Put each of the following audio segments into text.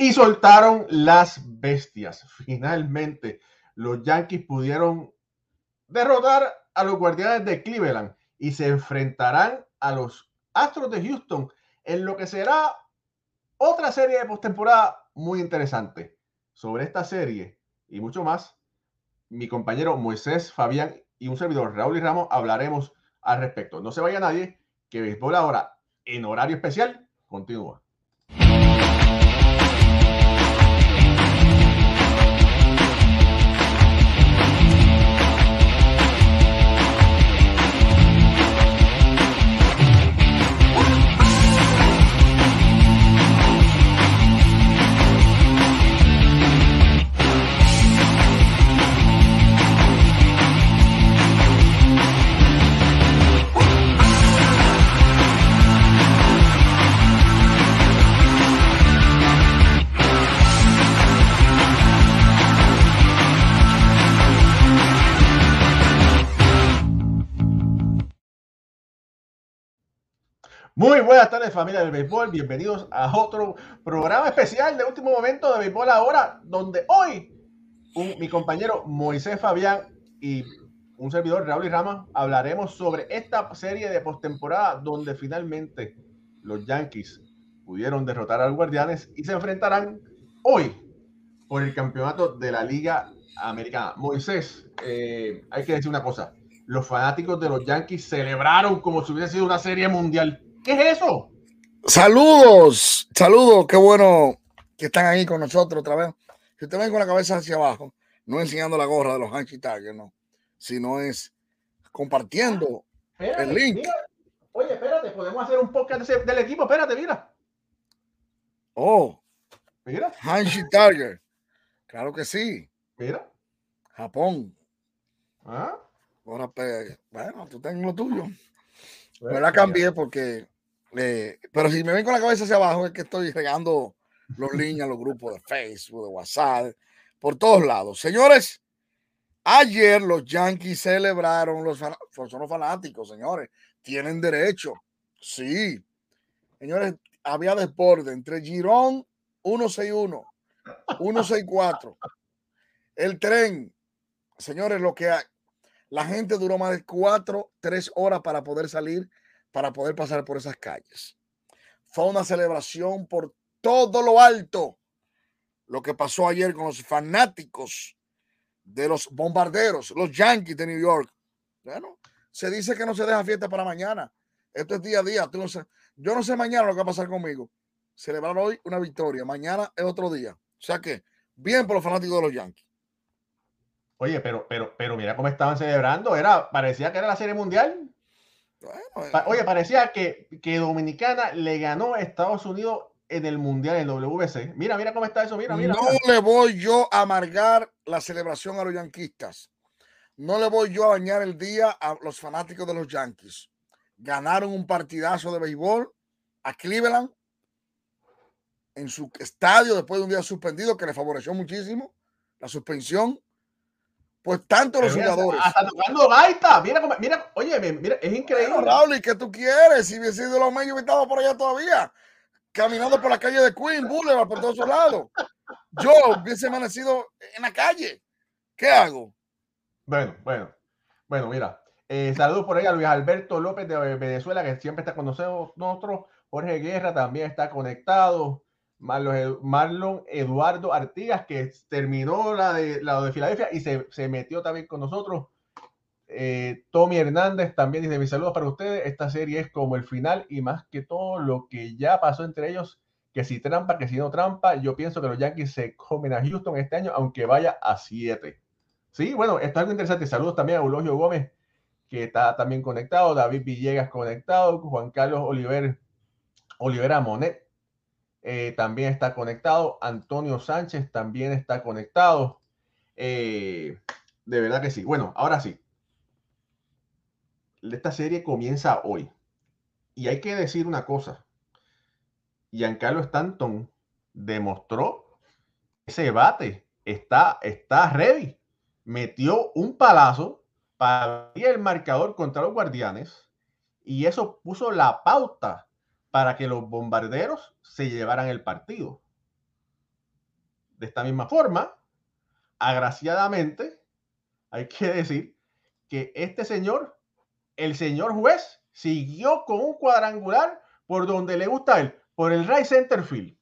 y soltaron las bestias. Finalmente, los Yankees pudieron derrotar a los Guardianes de Cleveland y se enfrentarán a los Astros de Houston en lo que será otra serie de postemporada muy interesante. Sobre esta serie y mucho más, mi compañero Moisés Fabián y un servidor Raúl y Ramos hablaremos al respecto. No se vaya nadie, que Béisbol ahora en horario especial continúa. Muy buenas tardes familia del béisbol, bienvenidos a otro programa especial de último momento de béisbol ahora, donde hoy mi compañero Moisés Fabián y un servidor Raúl y Rama hablaremos sobre esta serie de postemporada donde finalmente los Yankees pudieron derrotar a los Guardianes y se enfrentarán hoy por el campeonato de la Liga Americana. Moisés, eh, hay que decir una cosa, los fanáticos de los Yankees celebraron como si hubiese sido una serie mundial ¿Qué es eso? Saludos, saludos, qué bueno que están ahí con nosotros otra vez. Si usted ven con la cabeza hacia abajo, no enseñando la gorra de los Tigers, no, sino es compartiendo el link. Oye, espérate, podemos hacer un podcast del equipo, espérate, mira. Oh, mira. Hanshi Tiger, claro que sí. Mira. Japón. ¿Ah? Ahora, pues, bueno, tú tengo lo tuyo. Me la cambié porque, eh, pero si me ven con la cabeza hacia abajo es que estoy regando los líneas, los grupos de Facebook, de WhatsApp, por todos lados. Señores, ayer los Yankees celebraron, los son los fanáticos, señores, tienen derecho. Sí. Señores, había deporte entre Girón 161, 164, el tren. Señores, lo que hay, la gente duró más de cuatro, tres horas para poder salir, para poder pasar por esas calles. Fue una celebración por todo lo alto. Lo que pasó ayer con los fanáticos de los bombarderos, los Yankees de New York. Bueno, se dice que no se deja fiesta para mañana. Esto es día a día. Yo no sé mañana lo que va a pasar conmigo. Celebrar hoy una victoria, mañana es otro día. O sea que, bien por los fanáticos de los Yankees. Oye, pero, pero, pero mira cómo estaban celebrando. Era, parecía que era la serie mundial. Eh. Oye, parecía que, que Dominicana le ganó a Estados Unidos en el mundial, en el WC. Mira, mira cómo está eso. Mira, mira. No le voy yo a amargar la celebración a los yanquistas. No le voy yo a bañar el día a los fanáticos de los Yankees. Ganaron un partidazo de béisbol a Cleveland en su estadio después de un día suspendido que le favoreció muchísimo la suspensión pues tanto los jugadores. Hasta tocando gaita. Mira, mira, oye, mira, es increíble. Bueno, Raúl, ¿y qué tú quieres? Si hubiese sido los medios, estaba por allá todavía. Caminando por la calle de Queen, Boulevard, por todos lados. Yo hubiese amanecido en la calle. ¿Qué hago? Bueno, bueno. Bueno, mira. Eh, saludos por ahí a Luis Alberto López de Venezuela, que siempre está con nosotros. Jorge Guerra también está conectado. Marlon, Eduardo Artigas, que terminó la de, la de Filadelfia y se, metió también con nosotros. Eh, Tommy Hernández también dice: Mis saludos para ustedes. Esta serie es como el final y más que todo lo que ya pasó entre ellos. Que si trampa, que si no trampa, yo pienso que los Yankees se comen a Houston este año, aunque vaya a 7. Sí, bueno, esto es algo interesante. Saludos también a Eulogio Gómez, que está también conectado, David Villegas conectado, Juan Carlos Oliver, Olivera Monet eh, también está conectado. Antonio Sánchez también está conectado. Eh, de verdad que sí. Bueno, ahora sí. Esta serie comienza hoy. Y hay que decir una cosa. Giancarlo Stanton demostró ese bate está, está ready. Metió un palazo para el marcador contra los guardianes y eso puso la pauta para que los bombarderos se llevaran el partido. De esta misma forma, agraciadamente, hay que decir que este señor, el señor juez, siguió con un cuadrangular por donde le gusta a él, por el right center field,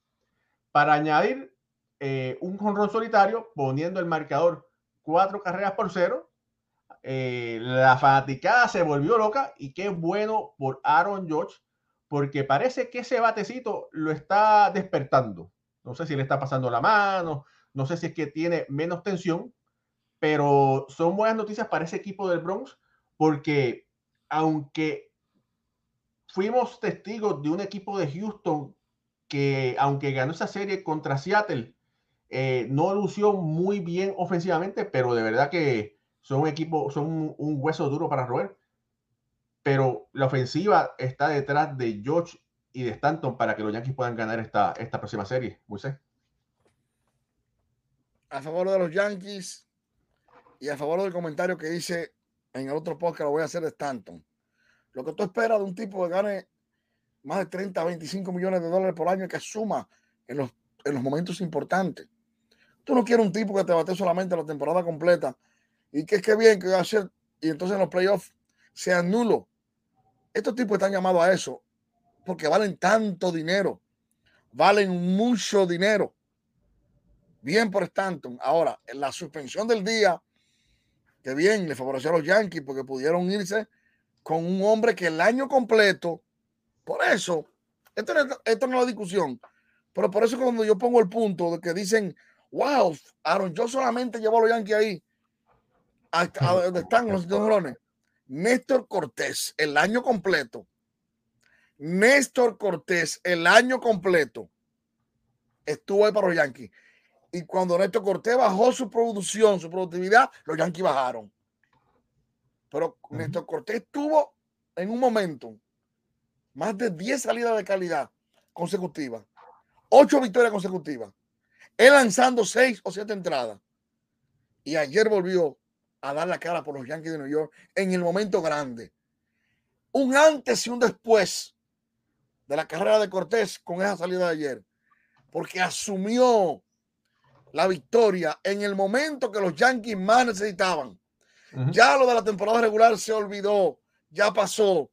para añadir eh, un jonrón solitario, poniendo el marcador cuatro carreras por cero. Eh, la fanaticada se volvió loca y qué bueno por Aaron George, porque parece que ese batecito lo está despertando. No sé si le está pasando la mano, no sé si es que tiene menos tensión, pero son buenas noticias para ese equipo del Bronx, porque aunque fuimos testigos de un equipo de Houston que, aunque ganó esa serie contra Seattle, eh, no lució muy bien ofensivamente, pero de verdad que son un equipo, son un, hueso duro para roer. Pero la ofensiva está detrás de George y de Stanton para que los Yankees puedan ganar esta, esta próxima serie. Moisés. A favor de los Yankees y a favor del comentario que dice en el otro podcast, lo voy a hacer de Stanton. Lo que tú esperas de un tipo que gane más de 30, 25 millones de dólares por año que suma en los, en los momentos importantes. Tú no quieres un tipo que te bate solamente la temporada completa y que es que bien que va a hacer y entonces en los playoffs sean nulos. Estos tipos están llamados a eso porque valen tanto dinero, valen mucho dinero. Bien por Stanton. Ahora, en la suspensión del día, que bien le favoreció a los Yankees porque pudieron irse con un hombre que el año completo, por eso, esto no, esto no es la discusión, pero por eso cuando yo pongo el punto de que dicen, wow, Aaron, yo solamente llevo a los Yankees ahí, a, donde están los drones. Néstor Cortés, el año completo. Néstor Cortés, el año completo, estuvo ahí para los Yankees. Y cuando Néstor Cortés bajó su producción, su productividad, los Yankees bajaron. Pero Néstor Cortés tuvo en un momento más de 10 salidas de calidad consecutivas, 8 victorias consecutivas, él lanzando 6 o 7 entradas. Y ayer volvió a dar la cara por los Yankees de New York en el momento grande. Un antes y un después de la carrera de Cortés con esa salida de ayer, porque asumió la victoria en el momento que los Yankees más necesitaban. Ya lo de la temporada regular se olvidó, ya pasó.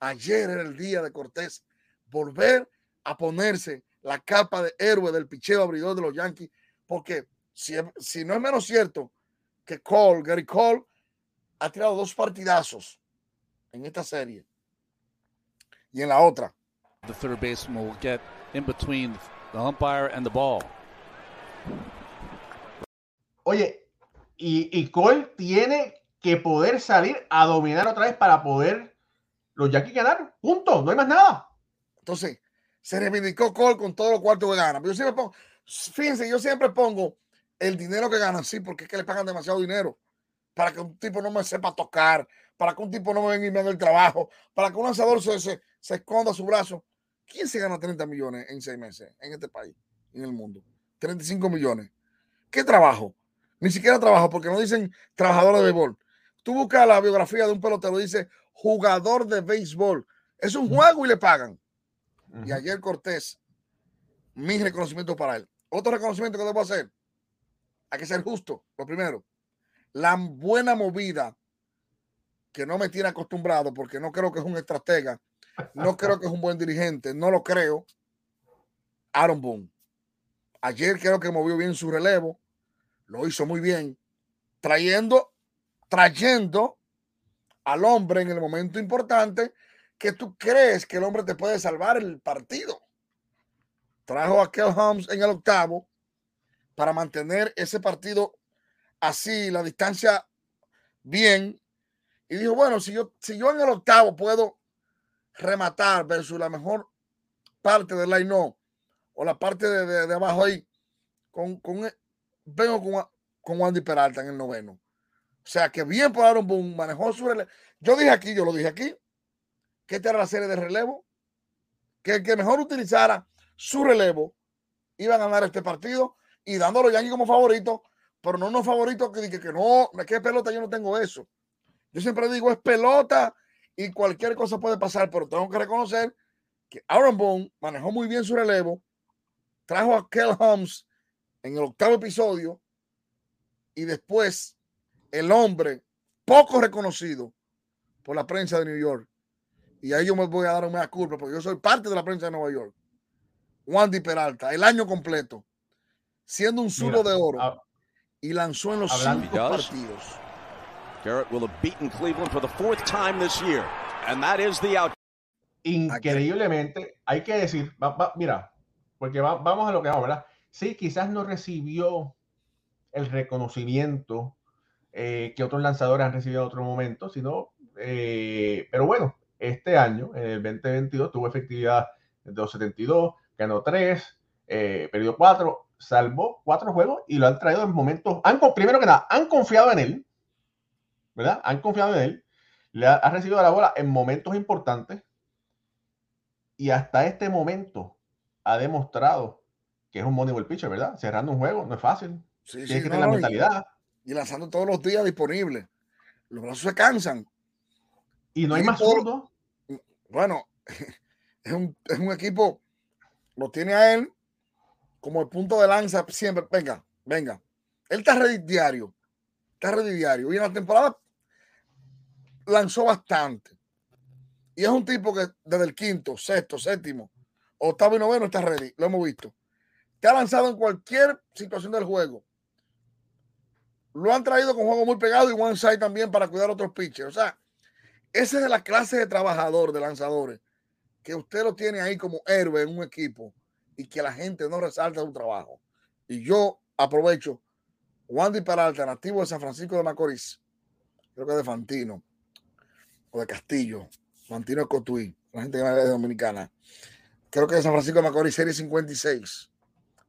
Ayer era el día de Cortés volver a ponerse la capa de héroe del picheo abridor de los Yankees, porque si, si no es menos cierto que Cole, Gary Cole, ha tirado dos partidazos en esta serie y en la otra. The third baseman will get in between the umpire and the ball. Oye, y, Cole tiene que poder salir a dominar otra vez para poder los Yankees ganar. Punto, no hay más nada. Entonces, se reivindicó Cole con todos los cuartos que gana. Pero yo siempre pongo, fíjense, yo siempre pongo el dinero que ganan, sí, porque es que le pagan demasiado dinero para que un tipo no me sepa tocar, para que un tipo no me venga y me haga el trabajo, para que un lanzador se, se, se esconda su brazo. ¿Quién se gana 30 millones en seis meses en este país, en el mundo? 35 millones. ¿Qué trabajo? Ni siquiera trabajo, porque no dicen trabajador de béisbol. Tú buscas la biografía de un pelotero, dice jugador de béisbol. Es un juego y le pagan. Y ayer Cortés, mi reconocimiento para él. Otro reconocimiento que debo hacer, hay que ser justo, lo primero. La buena movida que no me tiene acostumbrado, porque no creo que es un estratega, no creo que es un buen dirigente, no lo creo. Aaron Boone. Ayer creo que movió bien su relevo, lo hizo muy bien, trayendo, trayendo al hombre en el momento importante que tú crees que el hombre te puede salvar el partido. Trajo a Kel Holmes en el octavo para mantener ese partido así, la distancia bien. Y dijo, bueno, si yo, si yo en el octavo puedo rematar versus la mejor parte del line no, o la parte de, de, abajo ahí, con, con vengo con, con Wandy Peralta en el noveno. O sea que bien por Aaron Boone, manejó su relevo. Yo dije aquí, yo lo dije aquí, que esta era la serie de relevo, que el que mejor utilizara su relevo iba a ganar este partido y dándolo a Yankees como favorito, pero no unos favoritos que dije que no, que pelota, yo no tengo eso. Yo siempre digo es pelota y cualquier cosa puede pasar, pero tengo que reconocer que Aaron Boone manejó muy bien su relevo, trajo a Kel Holmes en el octavo episodio y después el hombre poco reconocido por la prensa de New York. Y ahí yo me voy a dar una culpa porque yo soy parte de la prensa de Nueva York. Wandy Peralta, el año completo, siendo un zulo de oro ah, y lanzó en los hablando- cinco partidos. Garrett will have beaten Cleveland for the fourth time this year, and that is the out. increíblemente, hay que decir, va- va- mira, porque va- vamos a lo que vamos, ¿verdad? Sí, quizás no recibió el reconocimiento eh, que otros lanzadores han recibido en otro momento, sino, eh, pero bueno, este año, en el 2022, tuvo efectividad de 272, ganó 3, eh, perdió 4, salvó 4 juegos y lo han traído en momentos, han, primero que nada, han confiado en él, ¿verdad? Han confiado en él, le ha, ha recibido la bola en momentos importantes y hasta este momento ha demostrado que es un Moneyball pitcher, ¿verdad? Cerrando un juego no es fácil. Sí, Tienes sí, que no, tener la no, y- mentalidad. y lanzando todos los días disponible. Los brazos se cansan. Y no hay más zurdo. Bueno, es un, es un equipo, lo tiene a él como el punto de lanza siempre. Venga, venga. Él está ready diario. Está ready diario. Y en la temporada lanzó bastante. Y es un tipo que desde el quinto, sexto, séptimo, octavo y noveno está ready. Lo hemos visto. Te ha lanzado en cualquier situación del juego. Lo han traído con juego muy pegado y one side también para cuidar a otros pitchers. O sea, esa es la clase de trabajador, de lanzadores, que usted lo tiene ahí como héroe en un equipo y que la gente no resalta su trabajo. Y yo aprovecho, Wandy Peralta, nativo de San Francisco de Macorís, creo que de Fantino o de Castillo, Fantino de Cotuí, la gente que es dominicana, creo que de San Francisco de Macorís, serie 56,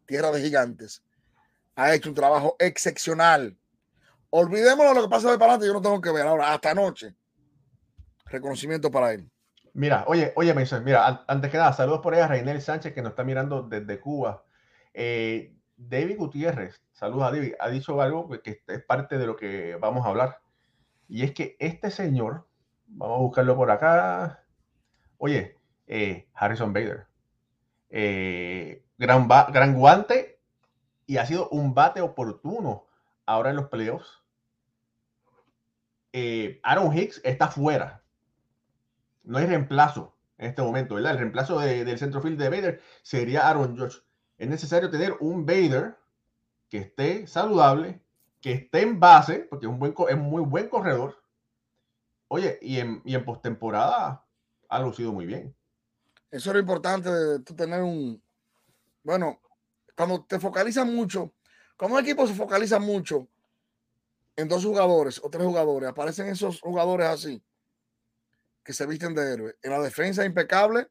tierra de gigantes, ha hecho un trabajo excepcional. Olvidémonos lo que pasa de para adelante, yo no tengo que ver ahora, hasta anoche. Reconocimiento para él. Mira, oye, oye, Mason, mira, an- antes que nada, saludos por ahí a Reinel Sánchez que nos está mirando desde Cuba. Eh, David Gutiérrez, saludos a David, ha dicho algo que es parte de lo que vamos a hablar. Y es que este señor, vamos a buscarlo por acá. Oye, eh, Harrison Bader, eh, gran, gran guante y ha sido un bate oportuno ahora en los playoffs. Aaron Hicks está fuera no hay reemplazo en este momento, ¿verdad? El reemplazo de- del centrofield de Vader sería Aaron Josh. Es necesario tener un Vader que esté saludable, que esté en base, porque es un buen, es muy buen corredor. Oye, y en, y en postemporada ha lucido muy bien. Eso es importante tú tener un. Bueno, cuando te focalizas mucho, cuando un equipo se focaliza mucho en dos jugadores o tres jugadores, aparecen esos jugadores así que se visten de héroe. En la defensa impecable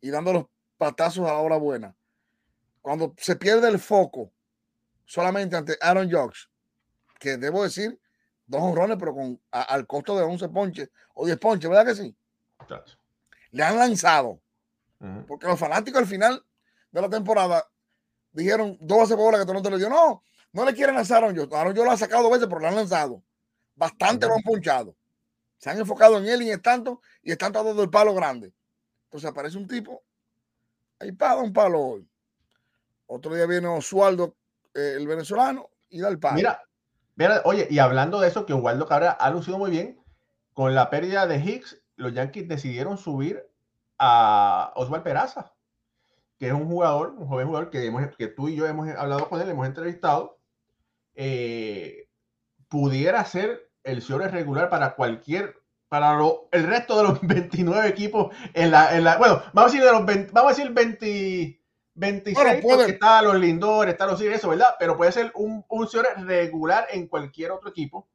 y dando los patazos a la hora buena. Cuando se pierde el foco solamente ante Aaron Jocks, que debo decir, dos honrones, pero con a- al costo de 11 ponches o 10 ponches, ¿verdad que sí? Le han lanzado. Porque los fanáticos al final de la temporada dijeron dos bases por bola que Toronto le dio. No, no le quieren lanzar a Aaron Judge. Aaron Judge lo ha sacado dos veces, pero lo han lanzado. Bastante lo han ponchado. Se han enfocado en él y en tanto y están dando el palo grande. Entonces aparece un tipo, ahí paga un palo hoy. Otro día viene Oswaldo, eh, el venezolano, y da el palo. Mira, mira, oye, y hablando de eso, que Oswaldo Cabrera ha lucido muy bien, con la pérdida de Hicks, los Yankees decidieron subir a Oswald Peraza, que es un jugador, un joven jugador que, hemos- que tú y yo hemos hablado con él, hemos entrevistado, eh, pudiera ser el cierre regular para cualquier, para lo- el resto de los 29 equipos en la, en la bueno, vamos a decir de los 20 vamos a decir 20, 26, Bueno, porque está los Lindor, está los eso, ¿verdad? Pero puede ser un, un regular en cualquier otro equipo.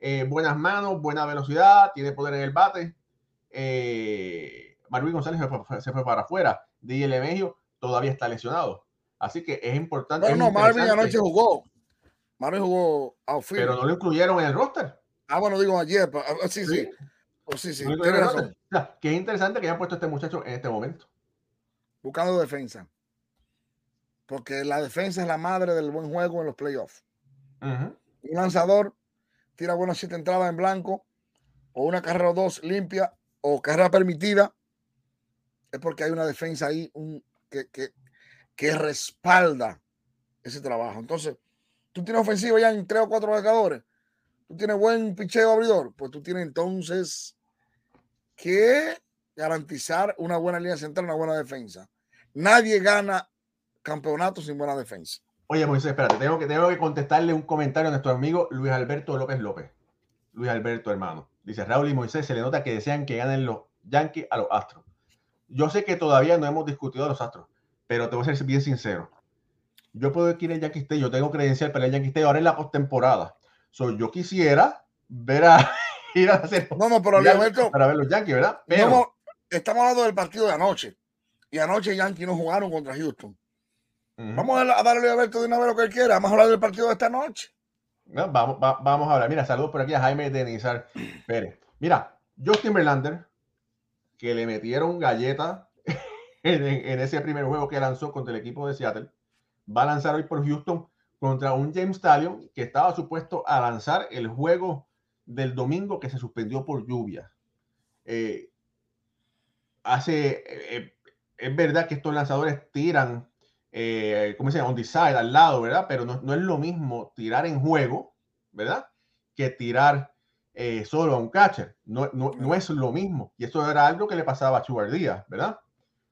Eh, buenas manos, buena velocidad, tiene poder en el bate. Eh, Marvin González se fue, se fue para afuera. DJ Mejio todavía está lesionado. Así que es importante. Bueno, es no, Marvin anoche jugó. Marvin jugó outfield. Pero no lo incluyeron en el roster. Ah, bueno, digo ayer. pa- ah, Sí, sí. Sí. Oh, sí, sí. No tienes razón. es interesante que hayan puesto a este muchacho en este momento. buscando defensa. Porque la defensa es la madre del buen juego en los playoffs. Ujú. Un lanzador tira buenas siete entradas en blanco, o una carrera o dos limpia, o carrera permitida, es porque hay una defensa ahí un, que, que, que respalda ese trabajo. Entonces, tú tienes ofensiva ya en tres o cuatro marcadores, tú tienes buen picheo abridor, pues tú tienes entonces que garantizar una buena línea central, una buena defensa. Nadie gana campeonato sin buena defensa. Oye, Moisés, espérate, tengo que, tengo que contestarle un comentario a nuestro amigo Luis Alberto López López. Luis Alberto, hermano. Dice, Raúl y Moisés, se le nota que desean que ganen los Yankees a los Astros. Yo sé que todavía no hemos discutido los Astros, pero te voy a ser bien sincero. Yo puedo ir al Yankee State, yo tengo credencial para el Yankee State ahora en la postemporada. So, yo quisiera ver a ir a hacer. No, no, pero Alberto, para ver los Yankees, ¿verdad? Pero, no, estamos hablando del partido de anoche. Y anoche Yankees no jugaron contra Houston. Vamos a, darle a Alberto de una vez lo que él quiera. Vamos a hablar del partido de esta noche. No, vamos, vamos a hablar. Mira, saludos por aquí a Jaime Denizar Pérez. Mira, Justin Verlander, que le metieron galleta en, ese primer juego que lanzó contra el equipo de Seattle, va a lanzar hoy por Houston contra un James Stallion que estaba supuesto a lanzar el juego del domingo que se suspendió por lluvia. Eh, hace, eh, es verdad que estos lanzadores tiran eh, ¿cómo se llama? On the side, al lado, ¿verdad? Pero no, es lo mismo tirar en juego, ¿verdad? Que tirar eh, solo a un catcher. No, no, es lo mismo. Y eso era algo que le pasaba a Chubar Díaz, ¿verdad?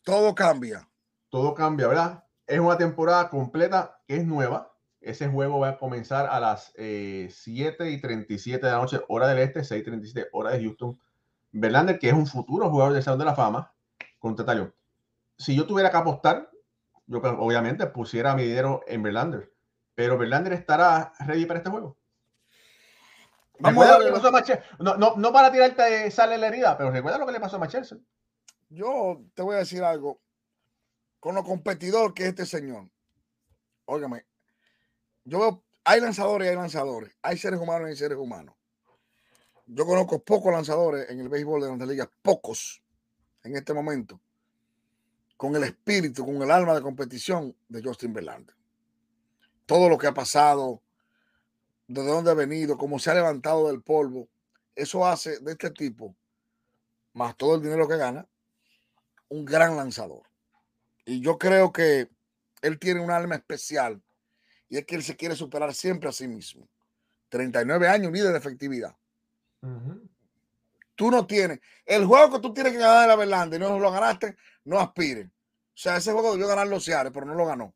Todo cambia. Todo cambia, ¿verdad? Es una temporada completa que es nueva. Ese juego va a comenzar a las 7 eh, y 37 de la noche, hora del este, 6 y 37, hora de Houston. Verlander, que es un futuro jugador del Salón de la Fama, contra. Si yo tuviera que apostar, yo pues, obviamente pusiera mi dinero en Verlander. Pero Verlander estará ready para este juego. Vamos a no, no, no, para tirarte sale la herida, pero recuerda lo que le pasó a Machelse. Yo te voy a decir algo. Con lo competidor que es este señor. Óigame, yo veo, hay lanzadores y hay lanzadores. Hay seres humanos y hay seres humanos. Yo conozco pocos lanzadores en el béisbol de las ligas, pocos en este momento con el espíritu, con el alma de competición de Justin Verlander. Todo lo que ha pasado, de dónde ha venido, cómo se ha levantado del polvo, eso hace de este tipo, más todo el dinero que gana, un gran lanzador. Y yo creo que él tiene un alma especial y es que él se quiere superar siempre a sí mismo. 39 años, líder de efectividad. Tú no tienes. El juego que tú tienes que ganar de la y no lo ganaste, no aspiren. O sea, ese juego debió ganar los Seattle, pero no lo ganó.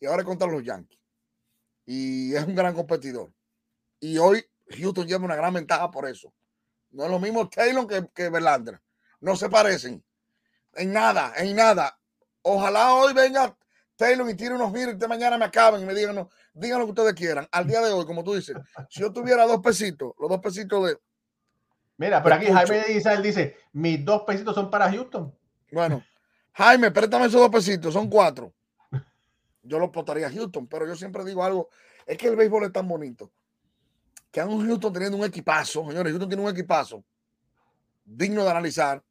Y ahora es contra los Yankees. Y es un gran competidor. Y hoy Houston lleva una gran ventaja por eso. No es lo mismo Taylor que, que Verlander. No se parecen. En nada, en nada. Ojalá hoy venga Taylor y tire unos giros y de mañana me acaben y me digan, no, digan lo que ustedes quieran. Al día de hoy, como tú dices, si yo tuviera dos pesitos, los dos pesitos de. Mira, por aquí Jaime Isabel dice: mis dos pesitos son para Houston. Bueno, Jaime, préstame esos dos pesitos, son cuatro. Yo lo potaría a Houston, pero yo siempre digo algo, es que el béisbol es tan bonito, que a un Houston teniendo un equipazo, señores, Houston tiene un equipazo digno de analizar.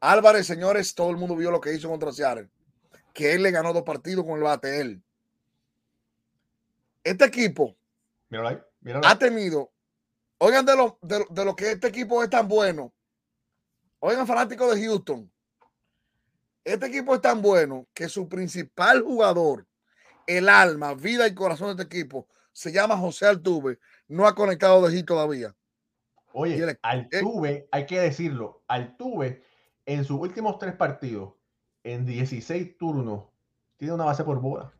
Álvarez, señores, todo el mundo vio lo que hizo contra Seattle, que él le ganó dos partidos con el bate él. Este equipo ha tenido, oigan de lo, de, de lo que este equipo es tan bueno, oigan fanáticos de Houston, este equipo es tan bueno que su principal jugador, el alma, vida y corazón de este equipo, se llama José Altuve, no ha conectado de allí todavía. Oye, Altuve, hay que decirlo, Altuve en sus últimos tres partidos, en 16 turnos, tiene una base por bola.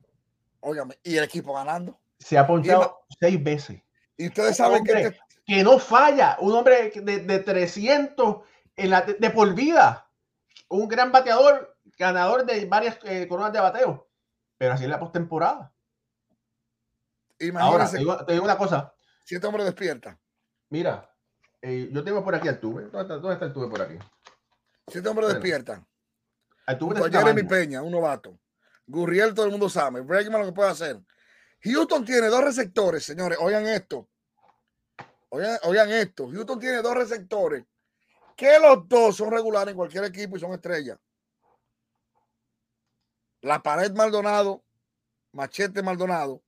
Óigame, ¿y el equipo ganando? Se ha ponchado seis veces. Y ustedes saben que, este que no falla, un hombre de, 300 en la, de por vida un gran bateador, ganador de varias eh, coronas de bateo, pero así es la postemporada. Ahora, te digo, una cosa. Si este hombre despierta. Mira, eh, yo tengo por aquí al tuve. ¿Dónde está, el tuve por aquí? Si este hombre despierta. De mi Peña, un novato. Gurriel, todo el mundo sabe. Bregman lo que puede hacer. Houston tiene dos receptores, señores. Oigan esto. Oigan, oigan esto. Houston tiene dos receptores que los dos son regulares en cualquier equipo y son estrellas. La pared Maldonado, Machete Maldonado,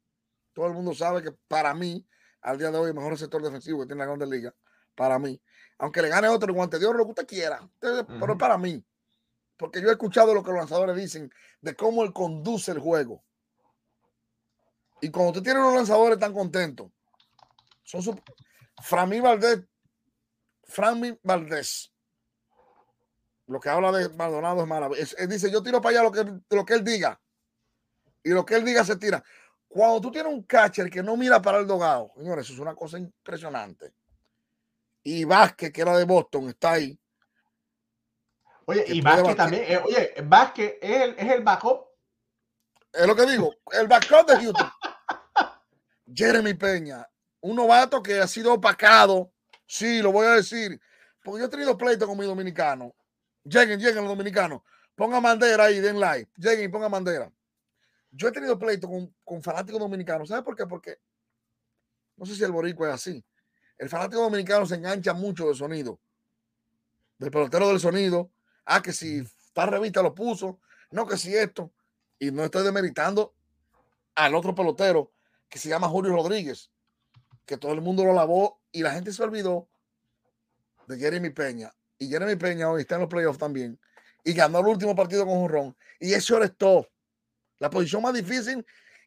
todo el mundo sabe que para mí, al día de hoy, el mejor sector defensivo que tiene la Grande Liga, para mí. Aunque le gane otro el guante de oro, lo que usted quiera, pero para mí. Porque yo he escuchado lo que los lanzadores dicen de cómo él conduce el juego. Y cuando usted tiene unos lanzadores tan contentos, son su Framí Valdés, Framí Valdés, lo que habla de Maldonado es maravilloso. Él dice, yo tiro para allá lo que, lo que él diga. Y lo que él diga se tira. Cuando tú tienes un catcher que no mira para el dogado, señores, eso es una cosa impresionante. Y Vázquez, que era de Boston, está ahí. Oye, y Vázquez también, eh, oye, Vázquez es el, es el backup. Es lo que digo, el backup de Houston. Jeremy Peña, un novato que ha sido opacado. Sí, lo voy a decir. Porque yo he tenido pleito con mi dominicano. Lleguen, lleguen los dominicanos. Ponga bandera ahí, den like. Lleguen y ponga bandera. Yo he tenido pleito con, con fanáticos dominicanos. ¿Sabes por qué? Porque no sé si el boricua es así. El fanático dominicano se engancha mucho del sonido. Del pelotero del sonido. Ah, que si está revista lo puso. No, que si esto. Y no estoy demeritando al otro pelotero que se llama Julio Rodríguez. Que todo el mundo lo lavó y la gente se olvidó de Jeremy Peña. Y Jeremy Peña hoy está en los playoffs también. Y ganó el último partido con Jurrón. Y eso es todo. La posición más difícil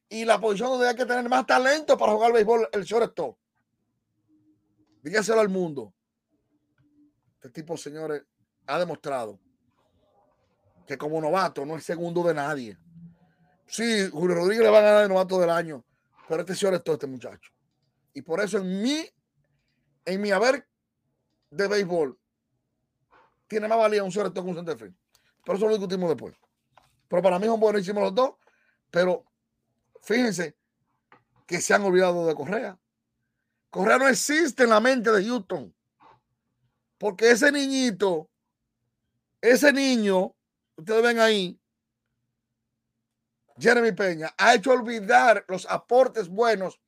y la posición donde hay que tener más talento para jugar béisbol, el shortstop. Dígaselo al mundo. Este tipo, señores, ha demostrado que como novato no es segundo de nadie. Sí, Julio Rodríguez le va a ganar el novato del año, pero este shortstop, este muchacho. Y por eso en mi, en mi haber de béisbol, tiene más valía un shortstop que un center field. Pero eso lo discutimos después. Pero para mí son buenísimos los dos. Pero fíjense que se han olvidado de Correa. Correa no existe en la mente de Houston. Porque ese niñito, ese niño, ustedes ven ahí, Jeremy Peña, ha hecho olvidar los aportes buenos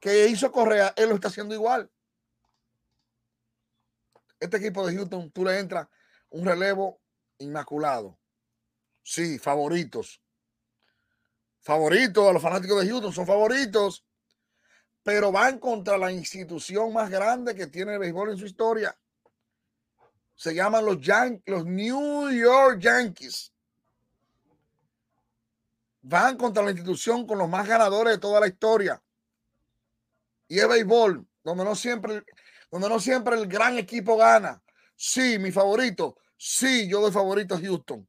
que hizo Correa. Él lo está haciendo igual. Este equipo de Houston, tú le entras un relevo inmaculado. Sí, favoritos favoritos, a los fanáticos de Houston son favoritos, pero van contra la institución más grande que tiene el béisbol en su historia. Se llaman los, Yan los New York Yankees. Van contra la institución con los más ganadores de toda la historia. Y es béisbol, donde no siempre, donde no siempre el gran equipo gana. Sí, mi favorito. Sí, yo doy favorito a Houston.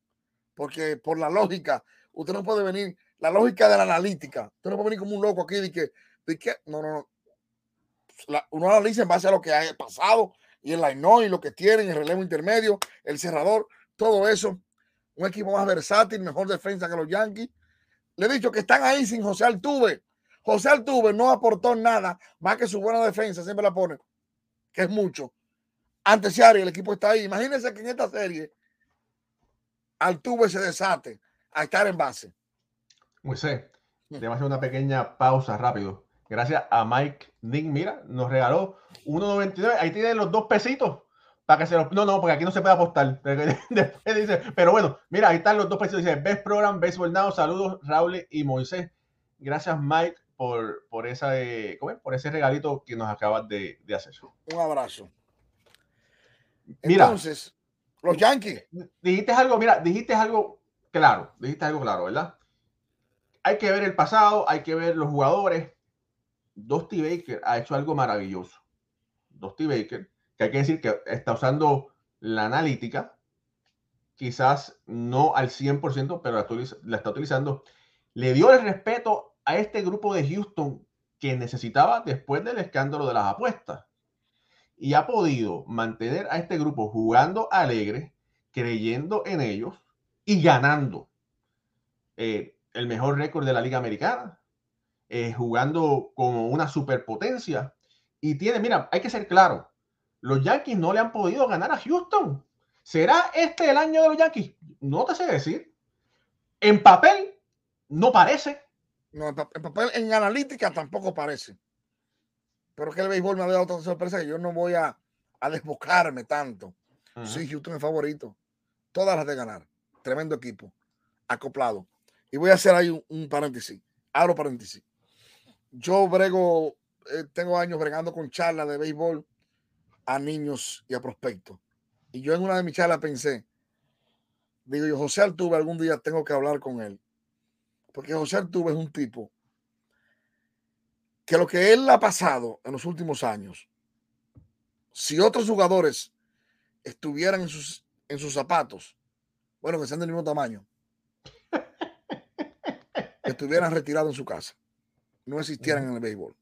Porque por la lógica, usted no puede venir la lógica de la analítica. Usted no puede venir como un loco aquí de que, de que no, no, no. uno analiza en base a lo que ha pasado y el line y lo que tienen, el relevo intermedio, el cerrador, todo eso. Un equipo más versátil, mejor defensa que los Yankees. Le he dicho que están ahí sin José Altuve. José Altuve no aportó nada más que su buena defensa, siempre la pone, que es mucho. Antes Serie, el equipo está ahí. Imagínense que en esta serie Altuve se desate a estar en base. Moisés, a hacer una pequeña pausa rápido. Gracias a Mike Nick, mira, nos regaló 1.99. Ahí tiene los dos pesitos para que se los. No, no, porque aquí no se puede apostar. Después dice, pero bueno, mira, ahí están los dos pesitos. Dice Best Program, Baseball Now. Saludos, Raúl y Moisés. Gracias, Mike, por, por, esa, por ese regalito que nos acabas de, de hacer. Un abrazo. Mira, Entonces, los Yankees. Dijiste algo, mira, dijiste algo claro, dijiste algo claro, ¿verdad? hay que ver el pasado, hay que ver los jugadores. Dusty Baker ha hecho algo maravilloso. Dusty Baker, que hay que decir que está usando la analítica, quizás no al 100%, pero la, está utilizando. Le dio el respeto a este grupo de Houston que necesitaba después del escándalo de las apuestas. Y ha podido mantener a este grupo jugando alegre, creyendo en ellos y ganando. Eh, el mejor récord de la Liga Americana, eh, jugando como una superpotencia. Y tiene, mira, hay que ser claro, los Yankees no le han podido ganar a Houston. ¿Será este el año de los Yankees? No te sé decir. En papel, no parece. No, en papel, en analítica tampoco parece. Pero que el béisbol me ha dado otra sorpresa que yo no voy a, a desbocarme tanto. Sí, Houston es favorito. Todas las de ganar. Tremendo equipo. Acoplado. Y voy a hacer ahí un, paréntesis. Abro paréntesis. Yo brego, eh, tengo años bregando con charlas de béisbol a niños y a prospectos. Y yo en una de mis charlas pensé, digo yo, José Altuve algún día tengo que hablar con él. Porque José Altuve es un tipo que lo que él ha pasado en los últimos años, si otros jugadores estuvieran en sus, en sus zapatos, bueno, que sean del mismo tamaño, estuvieran retirados en su casa, no existieran en el béisbol.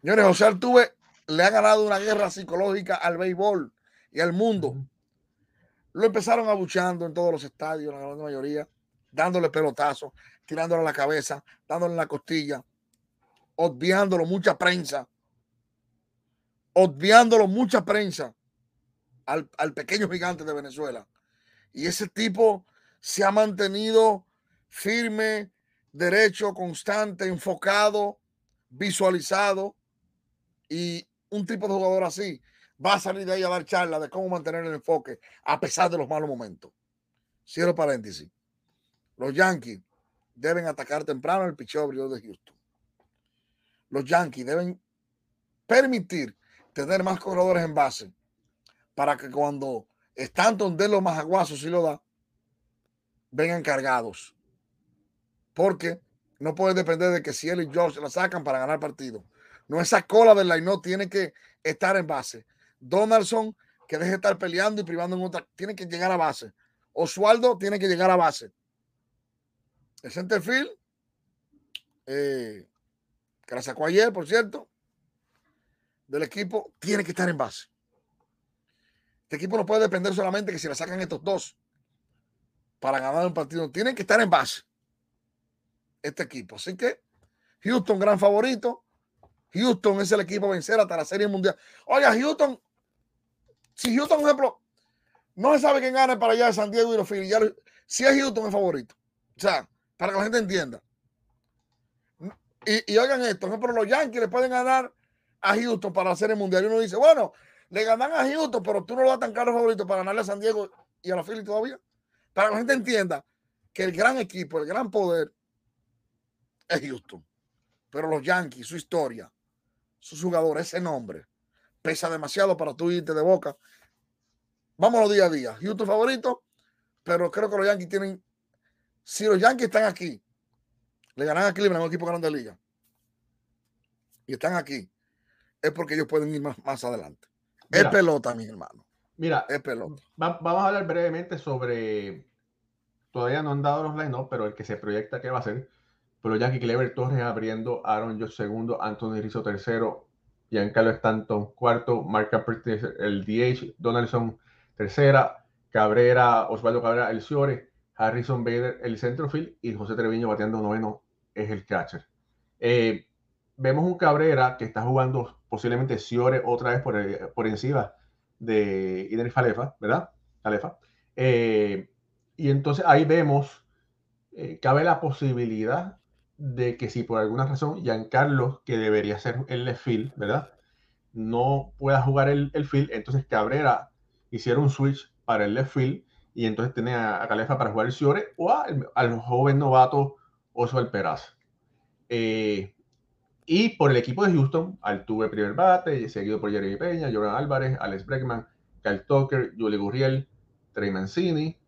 Señores, José Altuve le ha ganado una guerra psicológica al béisbol y al mundo. Lo empezaron abuchando en todos los estadios, la gran mayoría, dándole pelotazos, tirándole a la cabeza, dándole en la costilla, obviándolo mucha prensa, obviándolo mucha prensa al, al pequeño gigante de Venezuela. Y ese tipo se ha mantenido firme, derecho, constante, enfocado, visualizado. Y un tipo de jugador así va a salir de ahí a dar charla de cómo mantener el enfoque a pesar de los malos momentos. Cierro paréntesis. Los Yankees deben atacar temprano el picheo de Houston. Los Yankees deben permitir tener más corredores en base para que cuando Stanton de los más aguazos y lo da, vengan cargados. Porque no puede depender de que si él y George la sacan para ganar partido. No, esa cola del line tiene que estar en base. Donaldson, que deje de estar peleando y privando en otra, tiene que llegar a base. Oswaldo tiene que llegar a base. El centerfield, eh, que la sacó ayer, por cierto, del equipo, tiene que estar en base. Este equipo no puede depender solamente que si la sacan estos dos para ganar un partido. Tienen que estar en base. Este equipo. Así que Houston, gran favorito. Houston es el equipo a vencer hasta la Serie Mundial. Oiga, Houston, si Houston, por ejemplo, no se sabe quién gana para allá de San Diego y los Phillies, si es Houston el favorito. O sea, para que la gente entienda. Y, oigan esto, por ejemplo, los Yankees le pueden ganar a Houston para hacer el mundial. Y uno dice, bueno, le ganan a Houston, pero tú no lo das tan caro favorito para ganarle a San Diego y a los Phillies todavía. Para que la gente entienda que el gran equipo, el gran poder es Houston. Pero los Yankees, su historia, sus jugadores, ese nombre, pesa demasiado para tú irte de boca. Vámonos día a día. Houston favorito, pero creo que los Yankees tienen. Si los Yankees están aquí, le ganan a Cleveland, un equipo grande de liga, y están aquí, es porque ellos pueden ir más, más adelante. es pelota, mi hermano. Mira, es pelota. vamos a hablar brevemente sobre. Todavía no han dado los line pero el que se proyecta que va a ser pero Jackie Clever Torres abriendo, Aaron Josh segundo, Anthony Rizzo tercero, Giancarlo Stanton cuarto, Mark el DH, Donaldson tercera, Cabrera, Osvaldo Cabrera el Ciore, Harrison Bader el centrofield y José Treviño bateando noveno es el catcher. Eh, vemos un Cabrera que está jugando posiblemente Ciore otra vez por, eh, por encima de Idris Falefa, ¿verdad? Falefa. Eh, y entonces ahí vemos, cabe la posibilidad de que si por alguna razón Giancarlo, que debería ser el left field, ¿verdad? No pueda jugar el, el field, entonces Cabrera hiciera un switch para el left field y entonces tenía a Calefa para jugar el Ciore o al joven novato Oswald Peraz. Eh, y por el equipo de Houston, Altuve primer bate, seguido por Jeremy Peña, Jordan Álvarez, Alex Bregman, Kyle Tucker, Julie Gurriel, Trey Mancini,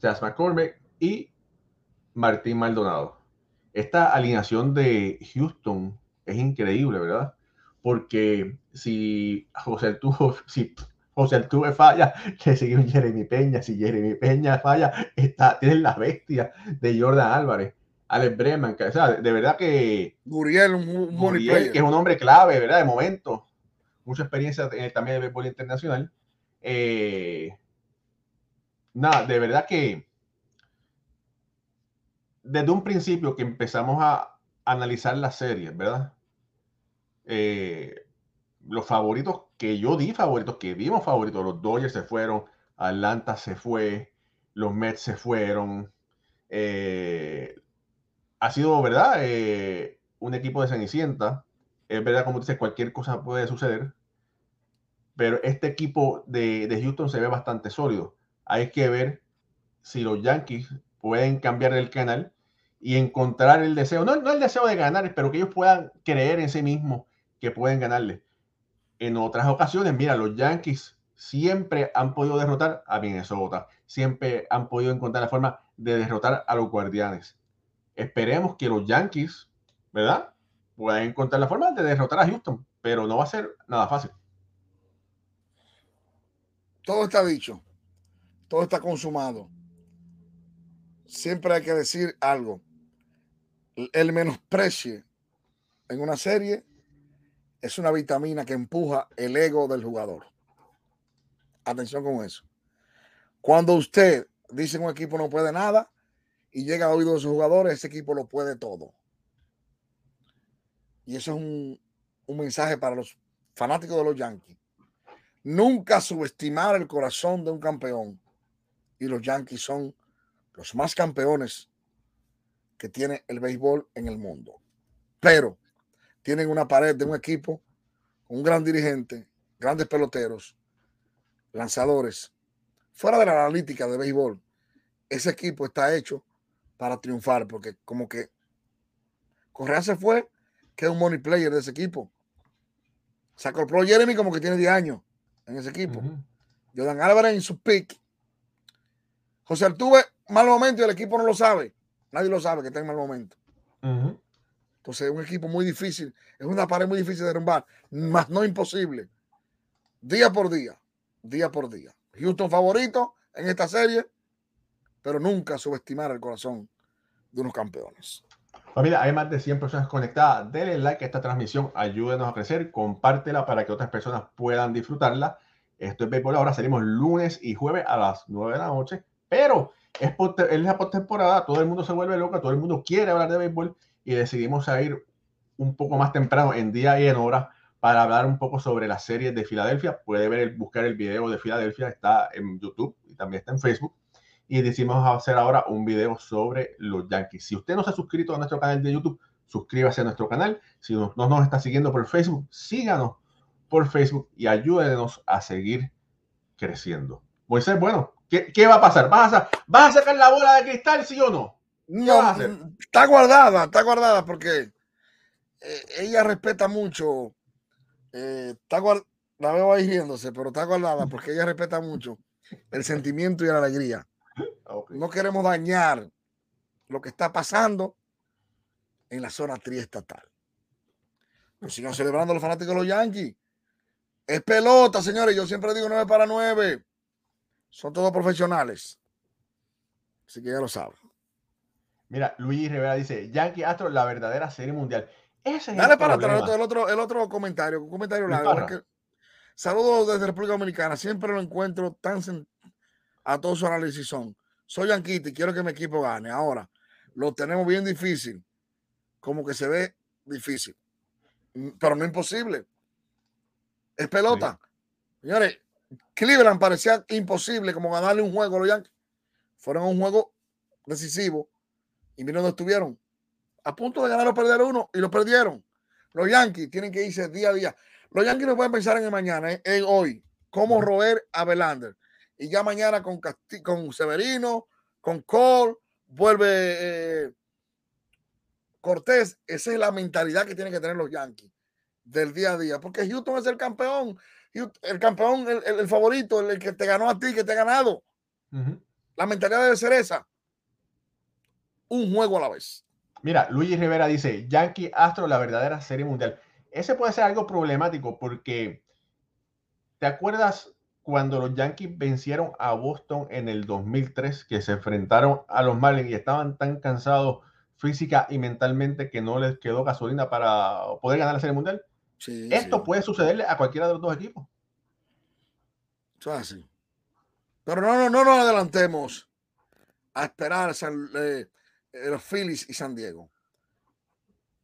Chas McCormick y Martín Maldonado esta alineación de Houston es increíble, ¿verdad? Porque si José Altuve, si José Altuve falla, le sigue un Jeremy Peña. Si Jeremy Peña falla, está, tienen la bestia de Jordan Álvarez. Alex Breman, que, o sea, de verdad que. Muriel, un, Muriel, que es un hombre clave, ¿verdad? De momento. Mucha experiencia también de béisbol internacional. Eh, nada, de verdad que desde un principio que empezamos a analizar las series, ¿verdad? Eh, los favoritos que yo di favoritos, que vimos favoritos, los Dodgers se fueron, Atlanta se fue, los Mets se fueron. Eh, ha sido, ¿verdad? Eh, un equipo de Cenicienta. Es verdad, como dices, cualquier cosa puede suceder. Pero este equipo de, de Houston se ve bastante sólido. Hay que ver si los Yankees pueden cambiar el canal y encontrar el deseo, no, no el deseo de ganar, pero que ellos puedan creer en sí mismos que pueden ganarle. En otras ocasiones, mira, los Yankees siempre han podido derrotar a Minnesota, siempre han podido encontrar la forma de derrotar a los Guardianes. Esperemos que los Yankees, ¿verdad? pueden encontrar la forma de derrotar a Houston, pero no va a ser nada fácil. Todo está dicho, todo está consumado. Siempre hay que decir algo. El menosprecio en una serie es una vitamina que empuja el ego del jugador. Atención con eso. Cuando usted dice que un equipo no puede nada y llega a oído de sus jugadores, ese equipo lo puede todo. Y eso es un, un mensaje para los fanáticos de los Yankees. Nunca subestimar el corazón de un campeón. Y los Yankees son los más campeones que tiene el béisbol en el mundo. Pero tienen una pared de un equipo un gran dirigente, grandes peloteros, lanzadores. Fuera de la analítica de béisbol, ese equipo está hecho para triunfar, porque como que Correa se fue, que es un money player de ese equipo. Sacó el pro Jeremy como que tiene 10 años en ese equipo. Jordan Álvarez en su pick. José Altuve, mal momento y el equipo no lo sabe. Nadie lo sabe que está en mal momento. Entonces es un equipo muy difícil, es una pared muy difícil de derrumbar, más no imposible. Día por día, día por día. Houston favorito en esta serie, pero nunca subestimar el corazón de unos campeones. Familia, hay más de 100 personas conectadas. Denle like a esta transmisión, ayúdenos a crecer, compártela para que otras personas puedan disfrutarla. Esto es Béisbol. Ahora salimos lunes y jueves a las 9 de la noche, pero es, es la postemporada, todo el mundo se vuelve loco, todo el mundo quiere hablar de béisbol y decidimos ir un poco más temprano en día y en hora para hablar un poco sobre las series de Filadelfia. Puede ver, buscar el video de Filadelfia, está en YouTube y también está en Facebook. Y decidimos hacer ahora un video sobre los Yankees. Si usted no se ha suscrito a nuestro canal de YouTube, suscríbase a nuestro canal. Si no, nos está siguiendo por Facebook, síganos por Facebook y ayúdenos a seguir creciendo. Moisés, bueno, ¿qué, qué va a pasar? ¿Vas a, ¿Vas a sacar la bola de cristal, sí o no? No, está guardada, está guardada porque eh, ella respeta mucho. Eh, está la veo ahí riéndose, pero está guardada porque ella respeta mucho el sentimiento y la alegría. No queremos dañar lo que está pasando en la zona triestatal. Pues sigan celebrando los fanáticos de los Yankees. Es pelota, señores. Yo siempre digo 9 para 9. Son todos profesionales. Así que ya lo saben. Mira, Luis Rivera dice, Yankee Astro, la verdadera serie mundial. Ese es Dale para atrás el otro, el otro comentario, un comentario largo. saludos desde República Dominicana, siempre lo encuentro tan a todos su análisis son. Soy Yankee y quiero que mi equipo gane. Ahora, lo tenemos bien difícil, como que se ve difícil, mm, pero no imposible. Es pelota. Señores, Cleveland parecía imposible como ganarle un juego a los Yankees. Fueron un juego decisivo y miren dónde estuvieron. A punto de ganar o perder uno y lo perdieron. Los Yankees tienen que irse día a día. Los Yankees no pueden pensar en el mañana, ¿eh? en hoy, cómo roer a Belander. Y ya mañana con, con Severino, con Cole, vuelve eh, Cortés. Esa es la mentalidad que tienen que tener los Yankees del día a día. Porque Houston es el campeón. El campeón, el, favorito, el, que te ganó a ti, que te ha ganado. La mentalidad debe ser esa un juego a la vez. Mira, Luigi Rivera dice, Yankee Astro, la verdadera serie mundial. Ese puede ser algo problemático porque, ¿te acuerdas cuando los Yankees vencieron a Boston en el 2003, que se enfrentaron a los Marlins y estaban tan cansados física y mentalmente que no les quedó gasolina para poder ganar la serie mundial? Esto puede sucederle a cualquiera de los dos equipos. así. Pero no, no, no nos adelantemos a esperar San, eh, eh, los Phillies y San Diego.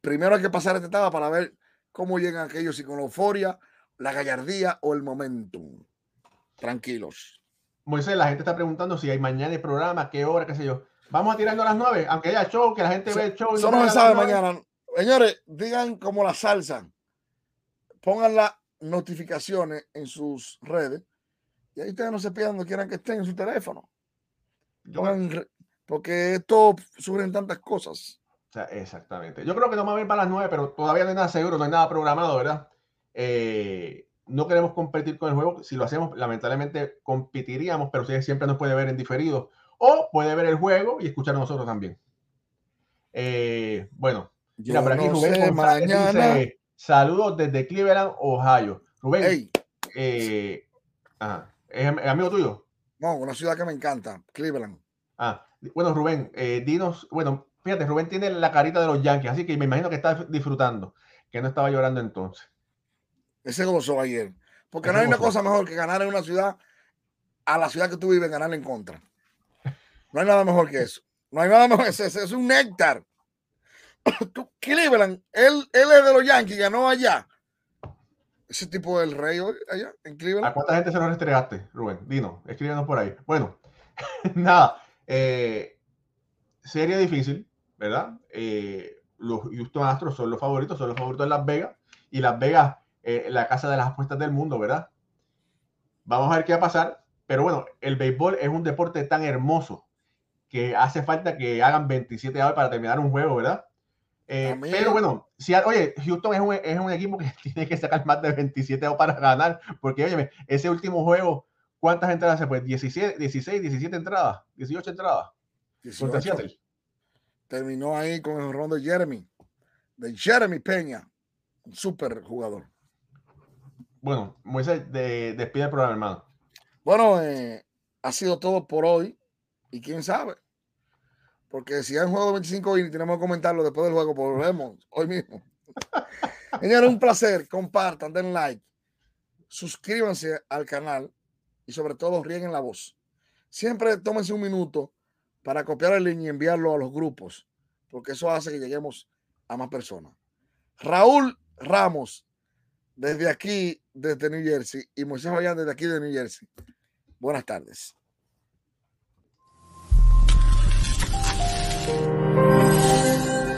Primero hay que pasar esta etapa para ver cómo llegan aquellos y con la euforia, la gallardía o el momentum. Tranquilos. Moisés, la gente está preguntando si hay mañana el programa, qué hora, qué sé yo. Vamos a tirando a las nueve, aunque haya show, que la gente ve el show. Eso no se sabe mañana. Señores, digan como la salsa. Pongan las notificaciones en sus redes y ahí ustedes no se pierdan donde quieran que estén en su teléfono. Pongan porque esto suben tantas cosas. O sea, exactamente. Yo creo que no va a ver para las nueve, pero todavía no hay nada seguro, no hay nada programado, ¿verdad? Eh, no queremos competir con el juego. Si lo hacemos, lamentablemente competiríamos, pero siempre nos puede ver en diferido. O puede ver el juego y escuchar a nosotros también. Eh, bueno, Mira, Yo por aquí no Rubén sé González mañana. dice, saludos desde Cleveland, Ohio. Rubén, eh, ajá, ¿es am- amigo tuyo? no, una ciudad que me encanta, Cleveland. Ah, bueno, Rubén, eh, dinos, bueno, fíjate, Rubén tiene la carita de los Yankees, así que me imagino que está disfrutando, que no estaba llorando entonces. Ese gozó ayer. Porque Ese no hay una cosa mejor que ganar en una ciudad a la ciudad que tú vives, ganar en contra. No hay nada mejor que eso. No hay nada mejor. Ese, ese es un néctar. Cleveland, él, es de los Yankees, ganó allá. Ese tipo del rey hoy, allá en ¿A Cleveland. cuánta gente se lo restregaste, Rubén? Dinos, escríbenos por ahí. Bueno, nada, eh, serie difícil, ¿verdad? Eh, los Houston Astros son los favoritos, son los favoritos de Las Vegas, y Las Vegas, eh, la casa de las apuestas del mundo, ¿verdad? Vamos a ver qué va a pasar, pero bueno, el béisbol es un deporte tan hermoso que hace falta que hagan 27 horas para terminar un juego, ¿verdad? Eh, pero bueno, si, oye, Houston es un, es un equipo que tiene que sacar más de 27 outs para ganar, porque oye, ese último juego, ¿cuántas entradas se fue? 17, 16, 17 entradas, 18 entradas contra 18. Seattle. Terminó ahí con el ron de Jeremy. De Jeremy Peña. Un súper jugador. Bueno, Moisés, de, despide el programa, hermano. Bueno, eh, ha sido todo por hoy. Y quién sabe. Porque si hay un juego de 25 y tenemos que comentarlo después del juego, volvemos hoy mismo. Señores, un placer. Compartan, den like. Suscríbanse al canal y sobre todo rieguen la voz. Siempre tómense un minuto para copiar el link y enviarlo a los grupos, porque eso hace que lleguemos a más personas. Raúl Ramos, desde aquí, desde New Jersey, y Moisés Bayán desde aquí de New Jersey. Buenas tardes.